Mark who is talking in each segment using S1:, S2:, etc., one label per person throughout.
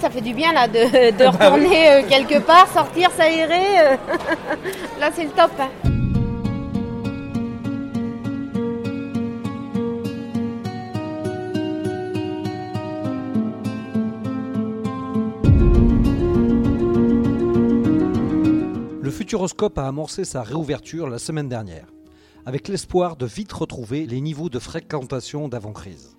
S1: Ça fait du bien là de, de retourner euh, quelque part, sortir, s'aérer. euh. Là c'est le top. hein.
S2: Le Futuroscope a amorcé sa réouverture la semaine dernière, avec l'espoir de vite retrouver les niveaux de fréquentation d'avant-crise.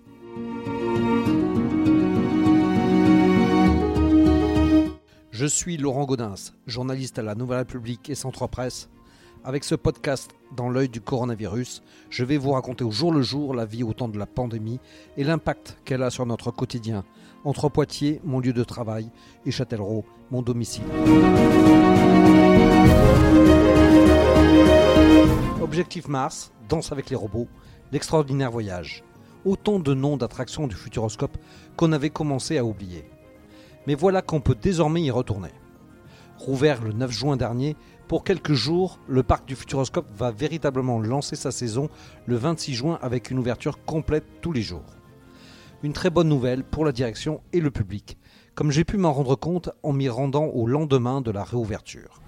S2: Je suis Laurent Gaudens, journaliste à la Nouvelle République et Centre Presse. Avec ce podcast dans l'œil du coronavirus, je vais vous raconter au jour le jour la vie au temps de la pandémie et l'impact qu'elle a sur notre quotidien, entre Poitiers, mon lieu de travail, et Châtellerault, mon domicile. Objectif Mars, Danse avec les robots, L'extraordinaire voyage. Autant de noms d'attractions du Futuroscope qu'on avait commencé à oublier. Mais voilà qu'on peut désormais y retourner. Rouvert le 9 juin dernier, pour quelques jours, le parc du Futuroscope va véritablement lancer sa saison le 26 juin avec une ouverture complète tous les jours. Une très bonne nouvelle pour la direction et le public, comme j'ai pu m'en rendre compte en m'y rendant au lendemain de la réouverture.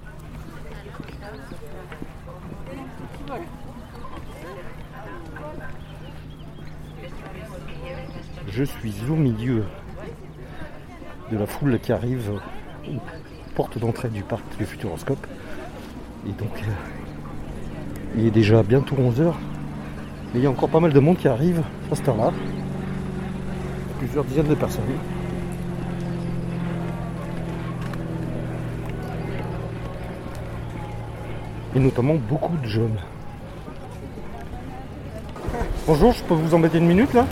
S3: Je suis au milieu de la foule qui arrive aux portes d'entrée du parc du Futuroscope. Et donc, euh, il est déjà bientôt 11h. Mais il y a encore pas mal de monde qui arrive à cette heure-là. Plusieurs dizaines de personnes. Et notamment beaucoup de jeunes. Bonjour, je peux vous embêter une minute là?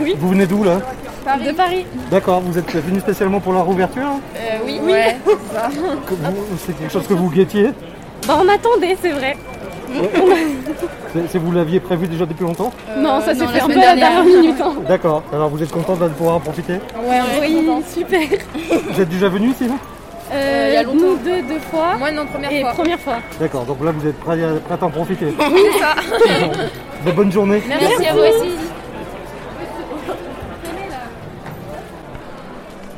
S4: Oui.
S3: Vous venez d'où là?
S4: De Paris
S3: D'accord, vous êtes venu spécialement pour la réouverture hein
S4: euh, Oui, ouais, c'est
S3: quelque chose que vous guettiez
S4: Bah, on attendait, c'est vrai.
S3: C'est c'est- Vous l'aviez prévu déjà depuis longtemps
S4: non, ça s'est fait un peu à la
S5: dernière.
S4: minute. hein.
S3: D'accord, alors vous êtes content de pouvoir en profiter
S4: Ouais, oui, super.
S3: Vous êtes déjà venu ici là
S4: Euh,
S5: il y a longtemps.
S4: nous deux, deux fois.
S5: Moi, non, première
S4: et
S5: fois.
S4: première fois.
S3: D'accord, donc là vous êtes prêts à, prêts à en profiter.
S5: C'est ça.
S3: De bonne journée.
S5: Merci à vous aussi.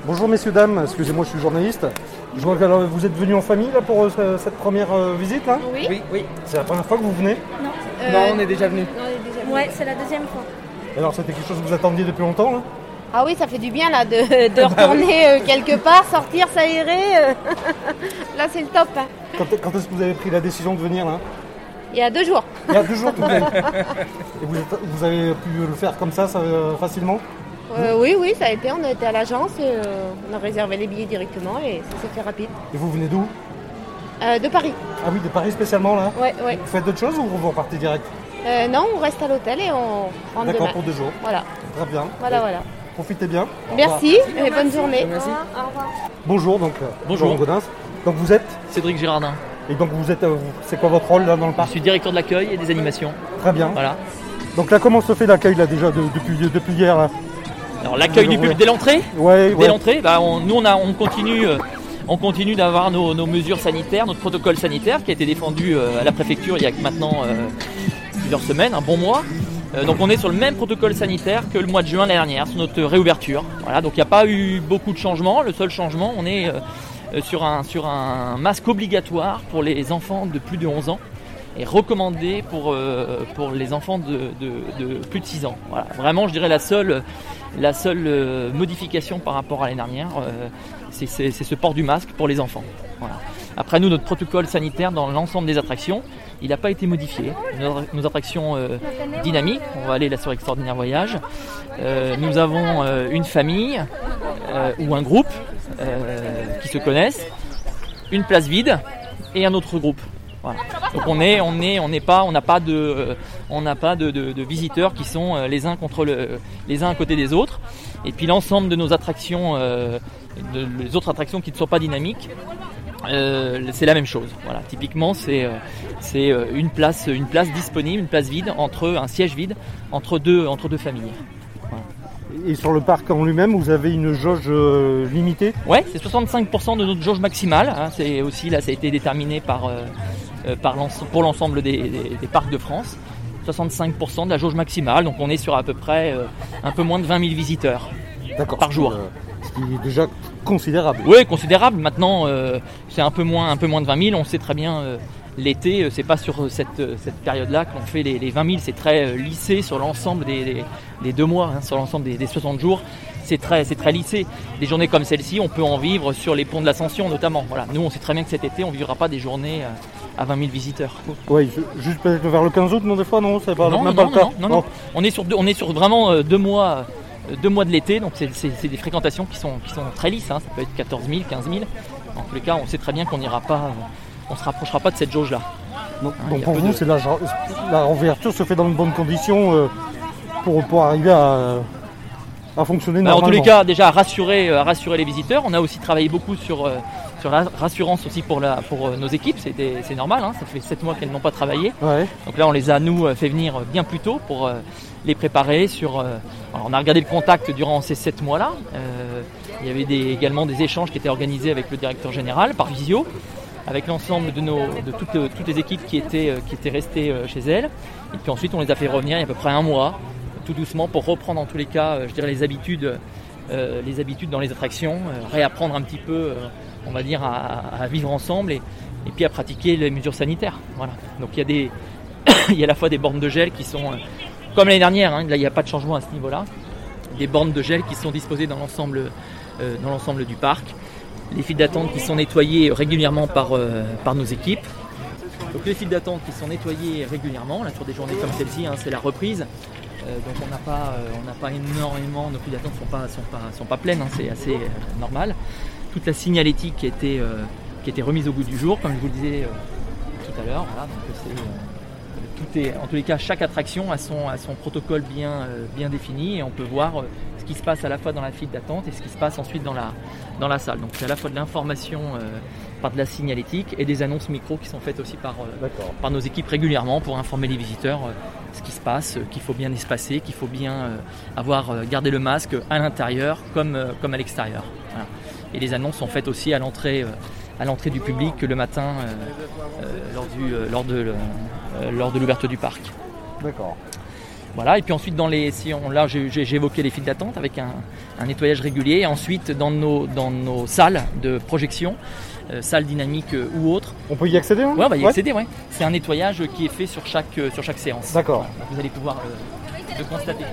S3: Bonjour messieurs, dames, excusez-moi je suis journaliste. Je vois que alors, vous êtes venus en famille là pour euh, ce- cette première euh, visite là?
S1: Oui.
S6: Oui, oui.
S3: C'est la première fois que vous venez?
S6: Non, on est déjà venu.
S4: Ouais, c'est la deuxième fois.
S3: Alors c'était quelque chose que vous attendiez depuis longtemps là?
S1: Ah oui, ça fait du bien là de, de retourner euh, quelque part, sortir, s'aérer. euh. Là c'est le top. hein.
S3: Quand, quand est-ce que vous avez pris la décision de venir là?
S1: Il y a deux jours.
S3: Il y a deux jours tout de même. Et vous, êtes- vous avez pu le faire comme ça, ça, euh, facilement?
S1: Euh, oui, oui, ça a été. On a été à l'agence, et, euh, on a réservé les billets directement et ça s'est fait rapide.
S3: Et vous venez d'où
S1: Euh, de Paris.
S3: Ah oui, de Paris spécialement là
S1: Ouais, ouais.
S3: Vous faites d'autres choses ou vous repartez direct
S1: Euh, non, on reste à l'hôtel et on rentre
S3: D'accord, pour deux jours.
S1: Voilà,
S3: Très bien.
S1: voilà, voilà.
S3: Profitez bien. Au revoir.
S1: Merci et bonne journée.
S6: Merci.
S3: Bonjour, donc. euh,
S7: Bonjour.
S3: Laurent Gaudens. Donc vous êtes
S7: Cédric Girardin.
S3: Et donc vous êtes. euh, C'est quoi votre rôle là dans le
S7: Je
S3: parc
S7: suis directeur de l'accueil et des animations.
S3: Très bien.
S7: Voilà.
S3: Donc là, comment se fait l'accueil là déjà de- depuis, depuis hier là
S7: Alors l'accueil du public dès l'entrée,
S3: Ouais,
S7: dès
S3: ouais.
S7: l'entrée, bah, on- nous on, a, on continue, euh, on continue d'avoir nos, nos mesures sanitaires, notre protocole sanitaire qui a été défendu euh, à la préfecture il y a maintenant euh, plusieurs semaines, un bon mois. Euh, donc on est sur le même protocole sanitaire que le mois de juin l'année dernière, sur notre réouverture. Voilà, donc il n'y a pas eu beaucoup de changements. Le seul changement, on est sur, un, sur un masque obligatoire pour les enfants de plus de 11 ans et recommandé pour, pour les enfants de, de- de plus de 6 ans. Voilà, vraiment, je dirais la seule, la seule euh, modification par rapport à l'année dernière, euh, c'est ce port du masque pour les enfants. Après, nous, notre protocole sanitaire dans l'ensemble des attractions, il n'a pas été modifié. Nos, attractions euh, dynamiques, on va aller là sur Extraordinaire Voyage, nous avons une famille ou un groupe qui se connaissent, une place vide et un autre groupe. Voilà. Donc on est, on est, on n'est pas, on n'a pas de, euh, on n'a pas de, de- de visiteurs qui sont euh, les uns contre le, les uns à côté des autres. Et puis l'ensemble de nos attractions, euh, de, les autres attractions qui ne sont pas dynamiques, euh, c'est la même chose. Voilà. Typiquement, c'est, euh, c'est une place, une place disponible, une place vide entre un siège vide entre deux, entre deux familles.
S3: Et sur le parc en lui-même, vous avez une jauge euh, limitée?
S7: Ouais, c'est 65% de notre jauge maximale. hein. C'est aussi là, ça a été déterminé par, euh, pour l'ensemble des, des- des parcs de France. 65% de la jauge maximale, donc on est sur à peu près euh, un peu moins de 20 000 visiteurs. Par jour.
S3: Euh, Ce qui est déjà considérable.
S7: Oui, considérable. Maintenant, euh, c'est un peu moins, un peu moins de 20 000. On sait très bien euh, l'été, euh, c'est pas sur euh, cette, euh, cette période-là qu'on fait les, les 20 000. C'est très euh, lissé sur l'ensemble des, des- des deux mois, hein, sur l'ensemble des, des 60 jours. C'est très, très lissé. Des journées comme celle-ci, on peut en vivre sur les ponts de l'Ascension notamment. Voilà. Nous, on sait très bien que cet été, on vivra pas des journées euh, à 20 000 visiteurs.
S3: Je- juste peut-être vers le 15 août, non, des fois, non, c'est pas,
S7: Non,
S3: même
S7: non,
S3: pas le cas.
S7: non, non, non. On est sur, deux- on est sur vraiment euh, deux mois, euh, deux mois de l'été, donc c'est- des fréquentations qui sont, qui sont très lisses. hein. Ça peut être 14 000, 15 000. En tous les cas, on sait très bien qu'on n'ira pas, on se rapprochera pas de cette jauge-là.
S3: Donc,
S7: Ah,
S3: donc pour vous,
S7: de-
S3: c'est la, la se fait dans de bonnes conditions euh, pour, pour arriver à, à fonctionner
S7: Bah, en
S3: normalement.
S7: tous les cas, déjà à rassurer, à rassurer les visiteurs. On a aussi travaillé beaucoup sur, sur la rassurance aussi pour, la, pour euh, nos équipes. C'est normal, hein. ça fait 7 mois qu'elles n'ont pas travaillé.
S3: Ouais.
S7: Donc là, on les a, nous, euh, fait venir bien plus tôt pour euh, les préparer sur... euh, on a regardé le contact durant ces sept mois-là. Euh, il y avait des- également des échanges qui étaient organisés avec le directeur général par visio, avec l'ensemble de, nos, de toutes, euh, toutes les équipes qui étaient, euh, qui étaient restées euh, chez elles. Et puis ensuite, on les a fait revenir il y a à peu près un mois, tout doucement, pour reprendre en tous les cas, euh, je dirais, les habitudes, euh, les habitudes dans les attractions, euh, réapprendre un petit peu, euh, on va dire, à, vivre ensemble et, et puis à pratiquer les mesures sanitaires. Voilà. Donc il y a des, il y a à la fois des bornes de gel qui sont, euh, comme l'année dernière, hein, là il n'y a pas de changement à ce niveau-là, des bornes de gel qui sont disposées dans l'ensemble, euh, dans l'ensemble du parc, les files d'attente qui sont nettoyées régulièrement par, euh, par nos équipes. Donc les files d'attente qui sont nettoyées régulièrement, là sur des journées comme celle-ci, hein, c'est la reprise. Euh, donc on n'a pas, euh, on n'a pas énormément, nos files d'attente sont pas, sont pas, sont pleines, hein, c'est assez euh, normal. Toute la signalétique qui euh, qui remise au goût du jour, comme je vous le disais tout à l'heure. Voilà, tout est, en tous les cas, chaque attraction a son, a protocole bien, défini et on peut voir ce qui se passe à la fois dans la file d'attente et ce qui se passe ensuite dans la, salle. Donc c'est à la fois de l'information par de la signalétique et des annonces micro qui sont faites aussi par, euh, par nos équipes régulièrement pour informer les visiteurs euh, ce qui se passe, euh, qu'il faut bien espacer, qu'il faut bien avoir gardé le masque à l'intérieur comme, comme à l'extérieur. Voilà. Et les annonces sont faites aussi à l'entrée à l'entrée du public le matin lors, du, lors de, lors de l'ouverture du parc.
S3: D'accord.
S7: Voilà, et puis ensuite, dans les, si on, là j'ai évoqué les files d'attente avec un, un nettoyage régulier. Et ensuite, dans nos, dans nos salles de projection, euh, salles dynamiques euh, ou autres,
S3: On peut y accéder hein?
S7: Ouais, on va y
S3: Ouais.
S7: accéder. Ouais. C'est un nettoyage qui est fait sur chaque, euh, sur chaque séance.
S3: D'accord.
S7: Voilà, vous allez pouvoir le, le constater.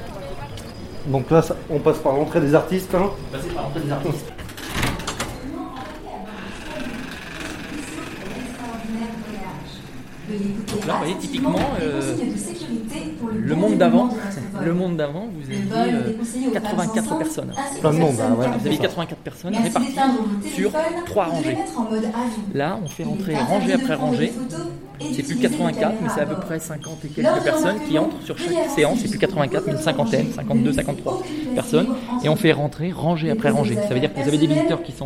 S3: Donc là, ça- on passe par l'entrée des artistes. hein?
S7: Passer par l'entrée des artistes. Donc là, vous voyez typiquement euh, le monde d'avant. Le monde d'avant, vous aviez euh, 84 personnes.
S3: Plein de monde, hein, ouais.
S7: Vous avez 84 personnes réparties sur trois rangées. Là, on fait rentrer rangée après rangée. C'est plus 84, mais c'est à peu près 50 et quelques personnes qui entrent sur chaque séance. C'est plus 84, mais une cinquantaine, 52, 53 personnes. Et on fait rentrer rangée après rangée. Ça veut dire que vous avez des visiteurs qui sont,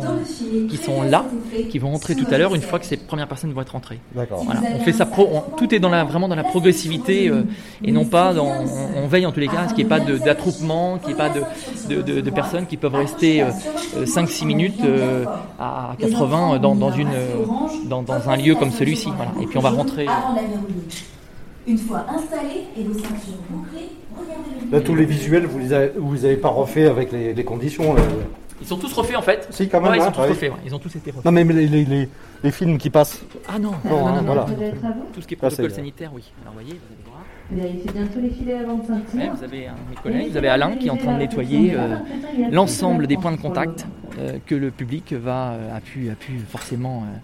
S7: qui sont là, qui vont entrer tout à l'heure une fois que ces premières personnes vont être rentrées.
S3: D'accord.
S7: Voilà, on fait ça pro, on- tout est dans la, vraiment dans la progressivité euh, et non pas dans, on, on veille en tous les cas à ce qu'il n'y ait pas d'attroupement, qu'il n'y ait pas de, de, de- de personnes qui peuvent rester 5-6 minutes euh, à 80 dans, dans, une, euh, dans, dans un lieu comme celui-ci. Voilà. Et puis on va rentrer.
S5: Avant la verrouiller. Une fois installé et vos ceintures bouclées, regardez le
S3: Là, tous les visuels, vous les avez, vous les avez pas refaits avec les, les conditions. là.
S7: Ils sont tous refaits en fait.
S3: Si, quand même.
S7: Ouais, ils
S3: hein,
S7: sont tous
S3: ouais.
S7: refaits, ouais. ils ont tous été refaits.
S3: Non, mais les, les, les, les films qui passent.
S7: Ah non,
S3: Non,
S7: non,
S3: hein,
S7: non, non,
S3: voilà.
S7: tout ce qui est protocole
S3: bien.
S7: sanitaire, oui. Alors vous voyez, vous avez droit.
S8: Vérifiez bien tous les filets avant de
S7: Ouais,
S8: sortir.
S7: vous avez un mes collègues, vous avez Alain qui est en train de nettoyer euh, l'ensemble des points de contact euh, que le public va, euh, a, pu, a pu forcément euh,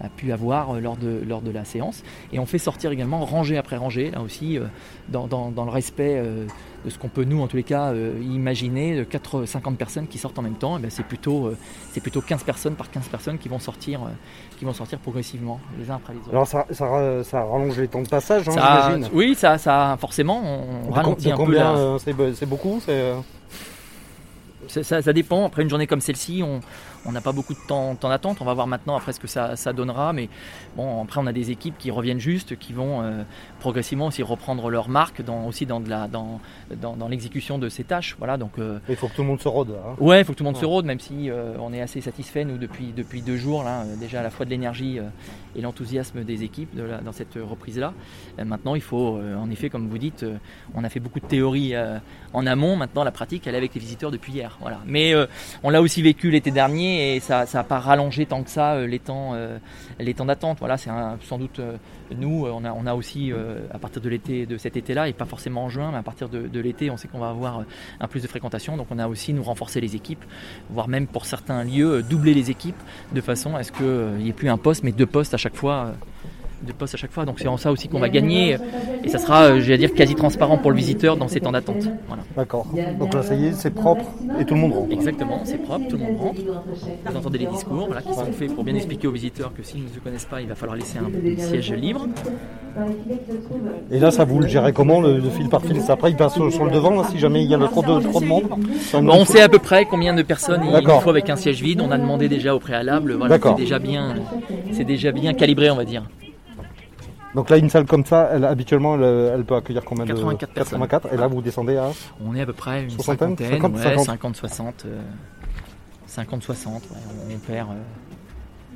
S7: a pu avoir euh, lors de, lors de la séance. Et on fait sortir également rangée après rangée, là aussi, euh, dans, dans- dans le respect euh, de ce qu'on peut, nous, en tous les cas, euh, imaginer, de 4, 50 personnes qui sortent en même temps. Eh ben, c'est plutôt, euh, c'est plutôt 15 personnes par 15 personnes qui vont sortir, euh, qui vont sortir progressivement, les uns après les autres.
S3: Alors, ça, ça, ça rallonge les temps de passage, hein, j'imagine.
S7: oui, ça, ça, forcément, on ralentit un peu la,
S3: c'est be- C'est beaucoup
S7: ça- ça dépend. Après une journée comme celle-ci, on on n'a pas beaucoup de temps, temps d'attente. On va voir maintenant après ce que ça, ça donnera. Mais bon, après on a des équipes qui reviennent juste, qui vont euh, progressivement aussi reprendre leur marque dans, aussi dans, de la, dans, dans, dans l'exécution de ces tâches. Voilà, donc euh,
S3: Il faut que tout le monde se rôde. hein.
S7: Ouais, il faut que tout le monde se rôde, même si euh, on est assez satisfait, nous, depuis, depuis deux jours, là, déjà à la fois de l'énergie et l'enthousiasme des équipes de la- dans cette reprise-là. Maintenant, il faut, en effet, comme vous dites, on a fait beaucoup de théories euh, en amont. Maintenant, la pratique, elle est avec les visiteurs depuis hier. Voilà. Mais on l'a aussi vécu l'été dernier et ça n'a pas rallongé tant que ça euh, les temps, euh, les temps d'attente. Voilà, c'est sans doute euh, nous, on a, aussi à partir de l'été, de cet été-là et pas forcément en juin, mais à partir de, l'été, on sait qu'on va avoir un plus de fréquentation. Donc on a aussi nous renforcer les équipes, voire même pour certains lieux doubler les équipes de façon à ce qu'il n'y ait plus un poste, mais deux postes à chaque fois. Deux postes à chaque fois. Donc c'est en ça aussi qu'on va gagner et ça sera, euh, je vais dire, quasi transparent pour le visiteur dans ces temps d'attente. Voilà.
S3: D'accord. Donc là, ça y est, c'est propre et tout le monde rentre.
S7: Exactement, c'est propre, tout le monde rentre. Vous entendez les discours voilà, qui sont faits pour bien expliquer aux visiteurs que s'ils ne se connaissent pas, il va falloir laisser un siège libre.
S3: Et là, ça vous le gérez comment, le, le fil par fil? Après, il passe sur, sur le devant, là, si jamais il y a trop de, trop de monde?
S7: Bon, on sait à peu près combien de personnes il faut avec un siège vide. On a demandé déjà au préalable. Voilà,
S3: D'accord.
S7: c'est déjà bien, c'est déjà bien calibré, on va dire.
S3: Donc là, une salle comme ça, elle, habituellement, elle, elle peut accueillir combien de
S7: 84 personnes.
S3: 84. Et là, vous descendez à
S7: On est à peu près une
S3: Soixantaine
S7: cinquantaine,
S3: 50,
S7: ouais,
S3: 50.
S7: 50, 60, euh, 50, 60. ouais, on, on perd, euh,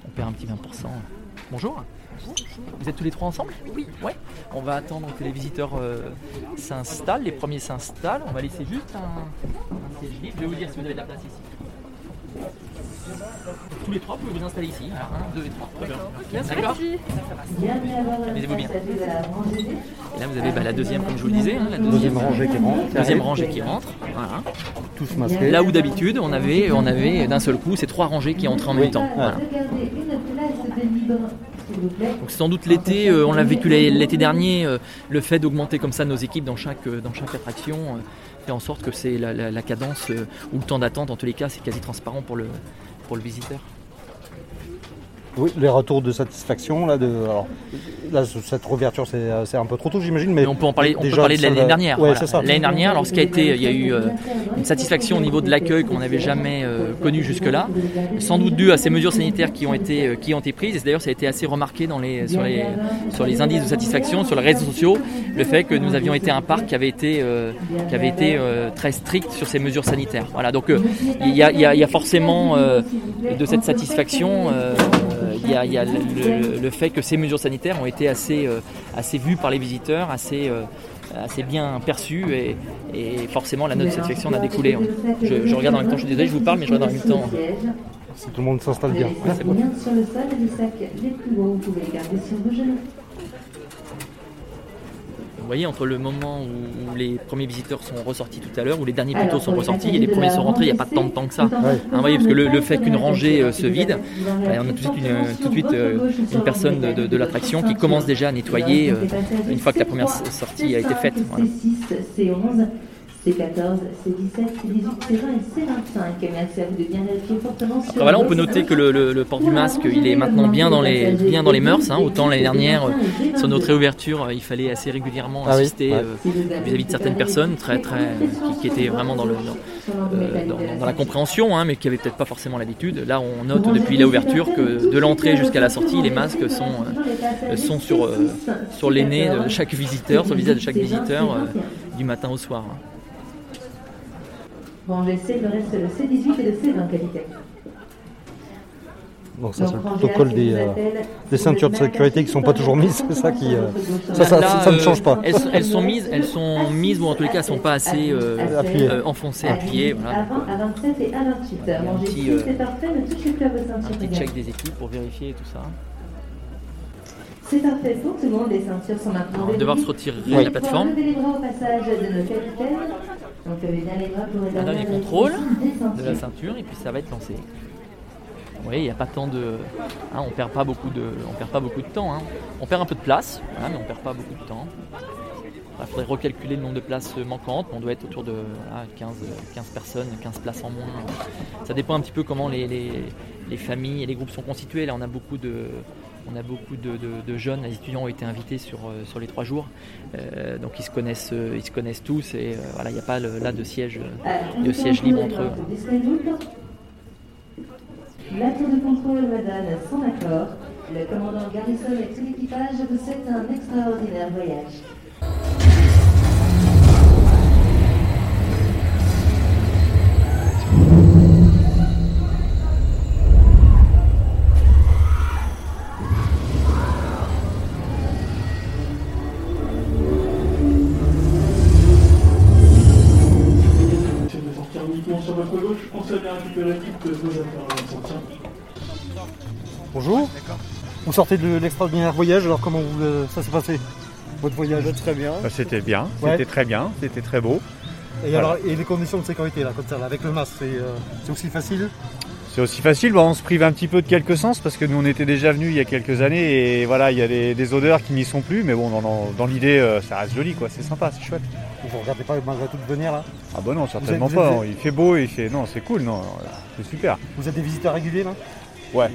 S7: on perd un petit 20%. Bonjour. Vous êtes tous les trois ensemble? Oui. Ouais. On va attendre que les visiteurs euh, s'installent, les premiers s'installent. On va laisser juste un, un siège libre. Je vais vous dire si vous avez de la place ici. Tous les trois, vous pouvez vous installer ici. Un, deux et trois. Très bien. D'accord Amusez-vous bien. Et là, vous avez bah, la deuxième, comme je vous le disais, hein, la
S3: deuxième rangée qui rentre.
S7: deuxième rangée qui rentre. Voilà.
S3: Tous masqués.
S7: Là où d'habitude on avait, on avait d'un seul coup ces trois rangées qui entraient en même temps. Voilà. Donc sans doute l'été, euh, on l'a vécu l'é- l'été dernier, euh, le fait d'augmenter comme ça nos équipes dans chaque, euh, dans chaque attraction euh, fait en sorte que c'est la, la- la cadence euh, ou le temps d'attente en tous les cas c'est quasi transparent pour le, pour le visiteur.
S3: Oui, les retours de satisfaction, là, de, alors, là, ce- cette réouverture, c'est c'est un peu trop tôt, j'imagine, mais
S7: Mais on peut en parler, on peut parler de l'année
S3: va-
S7: dernière.
S3: Ouais,
S7: voilà. L'année dernière, alors ce qui a été, il y a eu euh, une satisfaction au niveau de l'accueil qu'on n'avait jamais euh, connu jusque-là, sans doute dû à ces mesures sanitaires qui ont été, euh, qui ont été prises. Et d'ailleurs, ça a été assez remarqué dans les, sur, les, sur les indices de satisfaction, sur les réseaux sociaux, le fait que nous avions été un parc qui avait été, euh, qui avait été euh, très strict sur ces mesures sanitaires. Voilà, donc euh, il y, a, y a- il y a forcément euh, de cette satisfaction, euh, il y a, il y a le, le- le fait que ces mesures sanitaires ont été assez, euh, assez vues par les visiteurs, assez, euh, assez bien perçues et, et forcément la note de satisfaction en a découlé. hein. Je, je regarde en même temps, je suis désolé, je vous parle, mais je regarde en même temps.
S3: Si tout le monde s'installe bien.
S7: c'est bon.
S5: sur le sol et les sacs les plus hauts, vous pouvez les garder sur vos genoux.
S7: Vous voyez, entre le moment où, où les premiers visiteurs sont ressortis tout à l'heure, où les derniers plutôt sont ressortis et les premiers sont rentrés, il n'y a pas tant de temps que ça. Hein, vous voyez, parce que le, le fait qu'une rangée euh, se vide, bah, on a tout de suite une, tout de suite, euh, une personne de, de- de l'attraction qui commence déjà à nettoyer euh, une fois que la première sortie a été faite. Voilà.
S5: C6, C11, C14, C17, C18, C20 et C25. Merci à vous de bien fortement sur
S7: voilà, on peut noter que le, le- le port du masque, il est maintenant bien dans les, bien dans les mœurs. hein. Autant l'année dernière, sur notre réouverture, il fallait assez régulièrement
S3: Ah ouais.
S7: euh, vis-à-vis de certaines personnes très, très, qui, qui étaient vraiment dans, le, dans, euh, dans- dans la compréhension, hein, mais qui n'avaient peut-être pas forcément l'habitude. Là, on note depuis la ouverture que de l'entrée jusqu'à la sortie, les masques sont, euh, sont sur, sur les nez de chaque visiteur, sur le visage de chaque visiteur, du matin au soir. Hein.
S5: Rangée C, le reste le C18 et le C20 qualité.
S3: Donc ça, c'est le protocole des, euh, des ceintures de sécurité qui sont pas toujours mises, c'est ça qui... euh, ça, ne change pas.
S7: Elles, sont- elles sont mises, elles sont mises ou en tous les cas, elles sont pas assez euh,
S3: Appuyées.
S7: euh, enfoncées, appuyées. Voilà.
S5: À 20, à 27 et à 28.
S7: Il y a un
S5: Rangée
S7: petit,
S5: C,
S7: euh,
S5: c'est parfait, ne touchez plus à vos
S7: un
S5: ceintures.
S7: petit
S5: également.
S7: check des équipes pour vérifier tout ça.
S5: C'est parfait pour tout le monde, les ceintures sont maintenant
S7: On va devoir se retirer de la plateforme.
S5: pouvoir lever les bras au passage de nos capitaines. Donc
S7: Un dernier contrôle de la ceinture et puis ça va être lancé. Vous voyez, il n'y a pas tant de. hein, on perd pas beaucoup de. On perd pas beaucoup de temps. hein. On perd un peu de place, voilà, mais on perd pas beaucoup de temps. Il faudrait recalculer le nombre de places manquantes. On doit être autour de voilà, 15, 15 personnes, 15 places en moins. Ça dépend un petit peu comment les, les- les familles et les groupes sont constitués. Là, on a beaucoup de, on a beaucoup de, de- de jeunes. Les étudiants ont été invités sur, euh, sur les trois jours. Euh, donc, ils se connaissent, euh, ils se connaissent tous. Et euh, voilà, il n'y a pas le- là de siège, euh, de siège libre entre eux.
S5: La tour de contrôle me donne son accord. Le commandant Garrison et tout l'équipage vous souhaitent un extraordinaire voyage.
S3: Vous sortez de l'extraordinaire voyage, alors comment vous, euh, ça s'est passé Votre voyage
S8: Très bien.
S9: Bah, C'était bien,
S3: Ouais.
S9: c'était très bien, c'était très beau.
S3: et,
S9: voilà.
S3: alors, et les conditions de sécurité, là, comme ça, là, avec le masque, c'est euh, c'est aussi facile?
S9: C'est aussi facile, bon, on se prive un petit peu de quelques sens parce que nous on était déjà venus il y a quelques années et voilà, il y a des, des odeurs qui n'y sont plus, mais bon, dans, dans- dans l'idée, euh, ça reste joli quoi, c'est sympa, c'est chouette.
S3: Vous regardez pas malgré tout de venir là?
S9: Ah bah non, certainement
S3: vous
S9: pas,
S3: êtes-
S9: hein. il fait beau, il fait. Non, c'est cool, non, c'est super.
S3: Vous êtes des visiteurs réguliers là?
S9: Ouais.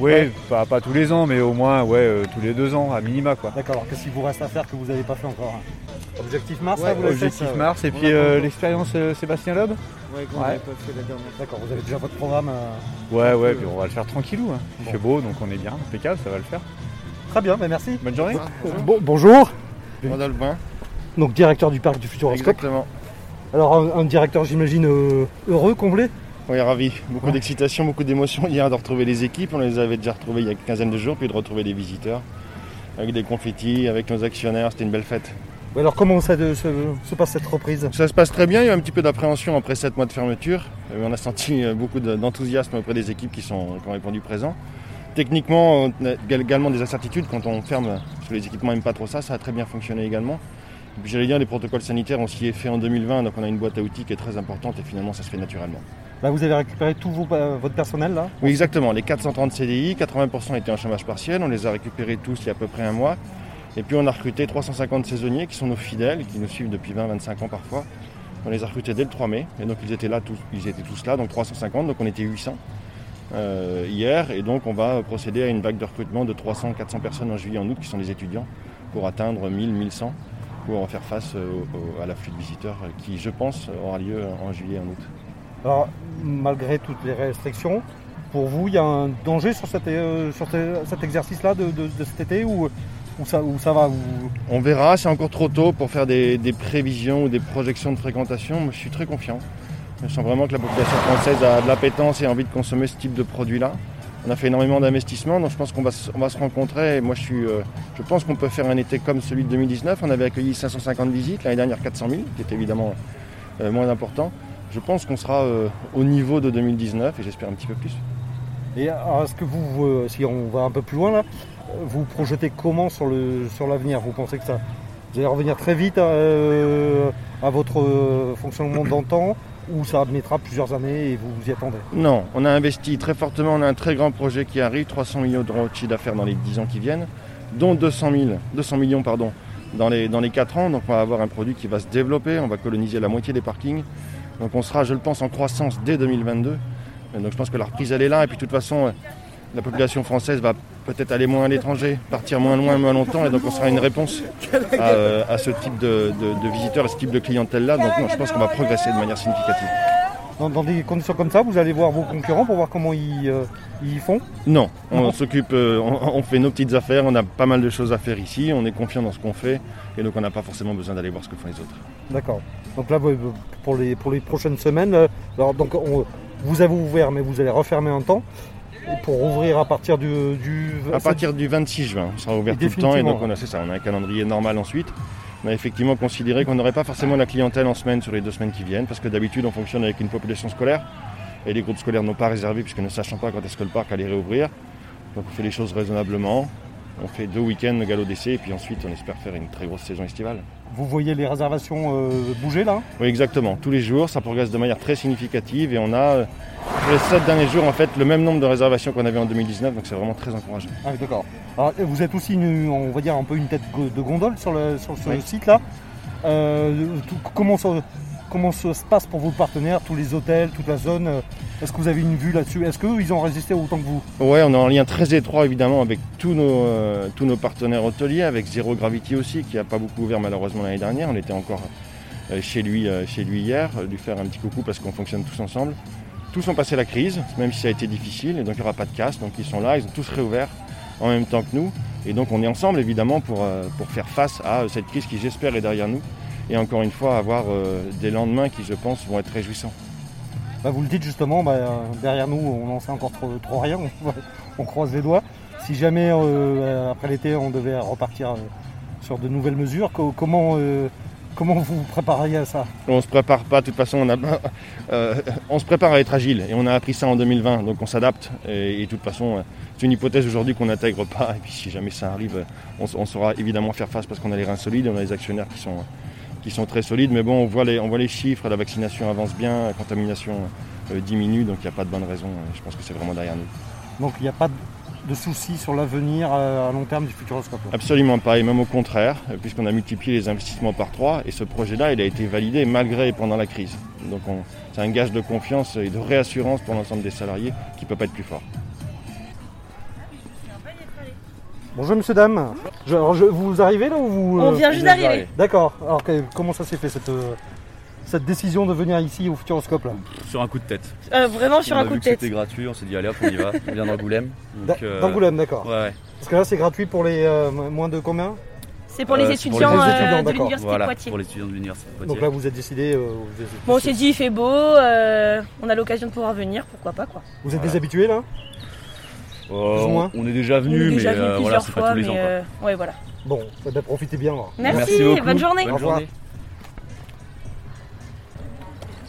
S9: Ouais, Pas, pas tous les ans, mais au moins ouais, euh, tous les deux ans, à minima quoi.
S3: D'accord, alors qu'est-ce qu'il vous reste à faire que vous n'avez pas fait encore hein Objectif Mars,
S8: Ouais,
S3: là, vous l'avez fait
S9: Objectif
S8: ça, ouais.
S9: Mars et puis euh, l'expérience euh, Sébastien Loeb
S8: Ouais, qu'on n'avait pas fait la dernière.
S3: D'accord, vous avez déjà votre programme. euh,
S9: Ouais, ouais, puis on va le faire tranquillou. hein. Il fait beau, donc on est bien, impeccable, ça va le faire.
S3: Très bien, ben merci.
S9: Bonne journée.
S3: Bon, bonjour,
S8: Rodolphin.
S3: donc directeur du parc du Futuroscope.
S8: Exactement.
S3: Alors un, un directeur j'imagine euh, heureux, comblé
S8: Oui, ravi. Beaucoup
S3: Ouais.
S8: d'excitation, beaucoup d'émotion hier de retrouver les équipes. On les avait déjà retrouvées il y a une quinzaine de jours, puis de retrouver les visiteurs. Avec des confettis, avec nos actionnaires, c'était une belle fête.
S3: Alors comment ça de- se, se passe cette reprise?
S8: Ça se passe très bien, il y a eu un petit peu d'appréhension après 7 mois de fermeture. Euh, On a senti euh, beaucoup de- d'enthousiasme auprès des équipes qui, sont, qui ont répondu présent. Techniquement, on a également des incertitudes quand on ferme, parce que les équipements n'aiment pas trop ça, ça a très bien fonctionné également. J'allais dire, les protocoles sanitaires, on s'y est fait en 2020, donc on a une boîte à outils qui est très importante et finalement ça se fait naturellement.
S3: Là vous avez récupéré tout vos- euh, votre personnel là?
S8: Oui, exactement. Les 430 CDI, 80% étaient en chômage partiel. On les a récupérés tous il y a à peu près un mois. Et puis on a recruté 350 saisonniers qui sont nos fidèles, qui nous suivent depuis 20-25 ans parfois. On les a recrutés dès le 3 mai. Et donc ils étaient là, tous, ils étaient tous là, donc 350. Donc on était 800 euh, hier. Et donc on va procéder à une vague de recrutement de 300-400 personnes en juillet, en août, qui sont des étudiants, pour atteindre 1000-1100 pour faire face euh, au- au- à l'afflux de visiteurs euh, qui, je pense, aura lieu en juillet, en août.
S3: Alors malgré toutes les restrictions, pour vous il y a un danger sur, cet, euh, sur cet exercice là de, de- de cet été ou, ou ça, ou ça va ou-
S8: On verra, c'est encore trop tôt pour faire des, des prévisions ou des projections de fréquentation. Moi, je suis très confiant. Je sens vraiment que la population française a de l'appétence et a envie de consommer ce type de produit-là. On a fait énormément d'investissements, donc je pense qu'on va, se- rencontrer. Moi, euh, je pense qu'on peut faire un été comme celui de 2019. On avait accueilli 550 visites, l'année dernière 400 000, qui était évidemment euh, moins important. Je pense qu'on sera euh, au niveau de 2019 et j'espère un petit peu plus.
S3: Et est-ce que vous, si on va un peu plus loin là, vous projetez comment sur l'avenir? Vous pensez que ça, vous allez revenir très vite à votre fonctionnement d'antan? Ou ça mettra plusieurs années et vous vous y attendez
S8: Non, on a investi très fortement, on a un très grand projet qui arrive, 300 millions d'euros de chiffre d'affaires dans les 10 ans qui viennent, dont 200, 000, 200 millions pardon, dans, les, dans les 4 ans. Donc on va avoir un produit qui va se développer, on va coloniser la moitié des parkings. Donc on sera, je le pense, en croissance dès 2022. Et donc je pense que la reprise elle est là et puis de toute façon la population française va peut-être aller moins à l'étranger, partir moins loin, moins longtemps et donc on sera une réponse à, euh, à ce type de, de- de visiteurs, à ce type de clientèle là. Donc non, je pense qu'on va progresser de manière significative.
S3: dans, dans des conditions comme ça, vous allez voir vos concurrents pour voir comment ils, euh, ils font?
S8: Non, on
S3: Non.
S8: s'occupe, euh, on, on fait nos petites affaires, on a pas mal de choses à faire ici, on est confiant dans ce qu'on fait et donc on n'a pas forcément besoin d'aller voir ce que font les autres.
S3: D'accord. Donc là, pour les, pour les prochaines semaines, alors donc on- vous avez ouvert, mais vous allez refermer un temps pour ouvrir à partir du. du
S8: À partir du 26 juin, on sera ouvert tout le temps et donc on a, c'est ça, on a un calendrier normal ensuite. On a effectivement considéré qu'on n'aurait pas forcément la clientèle en semaine sur les deux semaines qui viennent parce que d'habitude on fonctionne avec une population scolaire et les groupes scolaires n'ont pas réservé puisque ne sachant pas quand est-ce que le parc allait réouvrir. Donc on fait les choses raisonnablement. On fait deux week-ends de galop d'essai et puis ensuite on espère faire une très grosse saison estivale.
S3: Vous voyez les réservations euh, bouger là
S8: Oui, exactement. Tous les jours, ça progresse de manière très significative et on a, euh, les 7 derniers jours, en fait, le même nombre de réservations qu'on avait en 2019, donc c'est vraiment très encourageant.
S3: Ah d'accord. Alors, vous êtes aussi, une, on va dire, un peu une tête de gondole sur, le, sur ce
S8: Oui.
S3: site-là. Euh, tout- comment, ça, comment ça se passe pour vos partenaires, tous les hôtels, toute la zone euh, Est-ce que vous avez une vue là-dessus? Est-ce qu'eux, ils ont résisté autant que vous?
S8: Ouais, on est en lien très étroit évidemment avec tous nos, euh, partenaires hôteliers, avec Zero Gravity aussi, qui n'a pas beaucoup ouvert malheureusement l'année dernière. On était encore euh, chez lui, chez lui hier, lui faire un petit coucou parce qu'on fonctionne tous ensemble. Tous ont passé la crise, même si ça a été difficile, et donc il n'y aura pas de casse. Donc ils sont là, ils ont tous réouvert en même temps que nous. Et donc on est ensemble évidemment pour faire face à cette crise qui j'espère est derrière nous. Et encore une fois, avoir euh, des lendemains qui je pense vont être réjouissants.
S3: Bah, Vous le dites justement, bah, euh, derrière nous, on n'en sait encore trop, trop rien, on, on croise les doigts. Si jamais, euh, après l'été, on devait repartir euh, sur de nouvelles mesures, co- comment, euh, Comment vous vous prépareriez à ça?
S8: On se prépare pas, de toute façon, on, a, on se prépare à être agile et on a appris ça en 2020, donc on s'adapte. Et, et de toute façon, c'est une hypothèse aujourd'hui qu'on n'intègre pas. Et puis si jamais ça arrive, on, on saura évidemment faire face parce qu'on a les reins solides, on a les actionnaires qui sont, qui sont très solides. Mais bon, on voit les, on voit les chiffres, la vaccination avance bien, la contamination euh, diminue, donc il n'y a pas de bonne raison. Je pense que c'est vraiment derrière nous.
S3: Donc il n'y a pas de de soucis sur l'avenir euh, à long terme du Futuroscope
S8: Absolument pas, et même au contraire, puisqu'on a multiplié les investissements par trois, et ce projet-là, il a été validé malgré et pendant la crise. Donc c'est un gage de confiance et de réassurance pour l'ensemble des salariés qui ne peut pas être plus fort.
S3: Bonjour monsieur, dame. Je, alors, je, vous arrivez là ou vous...
S4: On vient juste d'arriver.
S3: D'accord. Alors que- comment ça s'est fait cette, euh, cette décision de venir ici au Futuroscope là?
S10: Sur un coup de tête.
S4: Euh, vraiment sur
S10: on
S4: un
S10: a
S4: coup
S10: vu
S4: de
S10: que
S4: tête.
S10: C'était gratuit, on s'est dit allez hop on y va, on vient d'Angoulême.
S3: Da-
S10: Donc, euh,
S3: D'Angoulême, d'accord.
S10: Ouais, ouais.
S3: Parce que là c'est gratuit pour les euh, moins de combien?
S4: C'est pour les
S10: Euh, c'est pour
S4: étudiants,
S3: les
S4: euh,
S3: étudiants,
S4: de
S3: d'accord.
S4: l'université
S10: Voilà,
S4: Poitiers.
S10: pour les étudiants de l'université de
S3: Donc
S10: Poitiers.
S3: là vous êtes décidé... euh, vous êtes,
S4: Bon, on s'est dit il fait beau, euh, on a l'occasion de pouvoir venir, pourquoi pas quoi.
S3: vous êtes
S10: Voilà.
S3: des habitués là
S10: Euh,
S3: plus ou moins
S10: on, on est déjà
S4: On
S10: venu, mais euh,
S4: plusieurs
S10: voilà, c'est pas
S4: fois,
S10: tous les ans. quoi.
S4: euh, ouais voilà.
S3: Bon, eh ben, profitez bien alors.
S4: Merci, bonne journée.
S10: Bonne journée.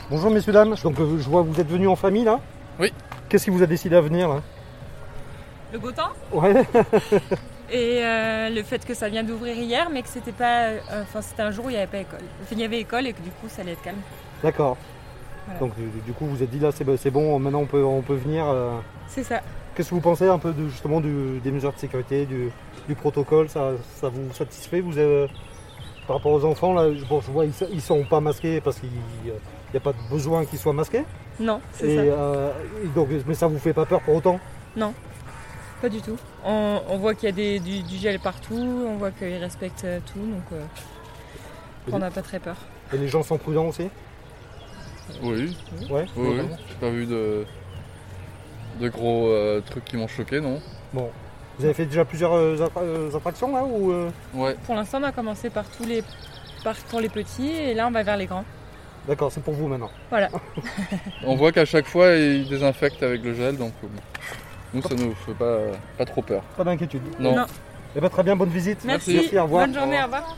S3: Bonjour messieurs, dames. Donc euh, je vois que vous êtes venus en famille là
S11: Oui.
S3: Qu'est-ce qui vous a décidé à venir là
S11: Le beau temps
S3: Ouais.
S11: et euh, le fait que ça vient d'ouvrir hier, mais que c'était pas, euh, enfin c'était un jour où il n'y avait pas école. Enfin, il y avait école et que du coup ça allait être calme.
S3: D'accord.
S11: Voilà.
S3: Donc du, du coup vous vous êtes dit là c'est c'est bon, maintenant on peut, on peut venir. euh.
S11: C'est ça.
S3: Qu'est-ce que vous pensez un peu de, justement du- des mesures de sécurité, du, du protocole? Ça, ça vous satisfait? Vous avez- Par rapport aux enfants, là, je, bon, je vois ils, sont- ils sont pas masqués parce qu'il n'y a pas de besoin qu'ils soient masqués.
S11: Non, c'est
S3: Et,
S11: ça.
S3: euh, et donc, mais ça vous fait pas peur pour autant?
S11: Pas du tout. On, on voit qu'il y a des, du, du gel partout, on voit qu'ils respectent euh, tout, donc euh, on n'a pas très peur.
S3: Et les gens sont prudents aussi?
S12: Oui,
S3: Ouais.
S12: oui, J'ai pas vu de, de gros euh, trucs qui m'ont choqué, non?
S3: Bon. Vous avez fait déjà plusieurs euh, attra- euh, attractions là ou euh?
S12: Ouais.
S11: Pour l'instant, on a commencé par tous les parcs pour les petits et là on va vers les grands.
S3: D'accord, c'est pour vous maintenant.
S11: Voilà.
S12: On voit qu'à chaque fois, ils désinfectent avec le gel, donc euh, bon. nous, ça nous fait pas, pas trop peur.
S3: Pas d'inquiétude.
S12: Non.
S11: Non.
S3: Eh ben, très bien, bonne visite.
S11: Merci.
S3: au revoir.
S11: Bonne journée, au revoir.